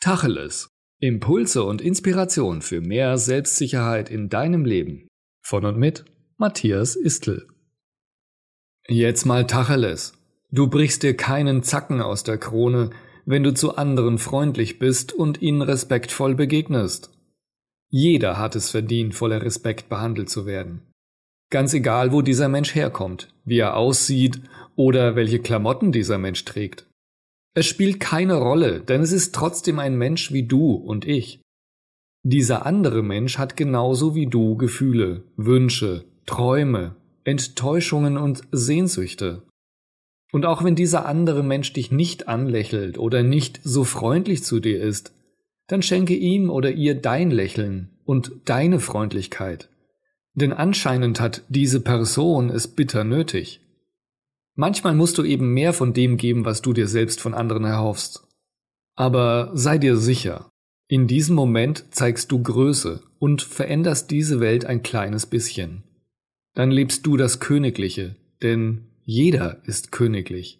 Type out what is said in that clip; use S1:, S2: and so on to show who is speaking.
S1: Tacheles. Impulse und Inspiration für mehr Selbstsicherheit in deinem Leben. Von und mit Matthias Istl. Jetzt mal Tacheles. Du brichst dir keinen Zacken aus der Krone, wenn du zu anderen freundlich bist und ihnen respektvoll begegnest. Jeder hat es verdient, voller Respekt behandelt zu werden. Ganz egal, wo dieser Mensch herkommt, wie er aussieht oder welche Klamotten dieser Mensch trägt. Es spielt keine Rolle, denn es ist trotzdem ein Mensch wie du und ich. Dieser andere Mensch hat genauso wie du Gefühle, Wünsche, Träume, Enttäuschungen und Sehnsüchte. Und auch wenn dieser andere Mensch dich nicht anlächelt oder nicht so freundlich zu dir ist, dann schenke ihm oder ihr dein Lächeln und deine Freundlichkeit. Denn anscheinend hat diese Person es bitter nötig. Manchmal musst du eben mehr von dem geben, was du dir selbst von anderen erhoffst. Aber sei dir sicher, in diesem Moment zeigst du Größe und veränderst diese Welt ein kleines bisschen. Dann lebst du das Königliche, denn jeder ist königlich.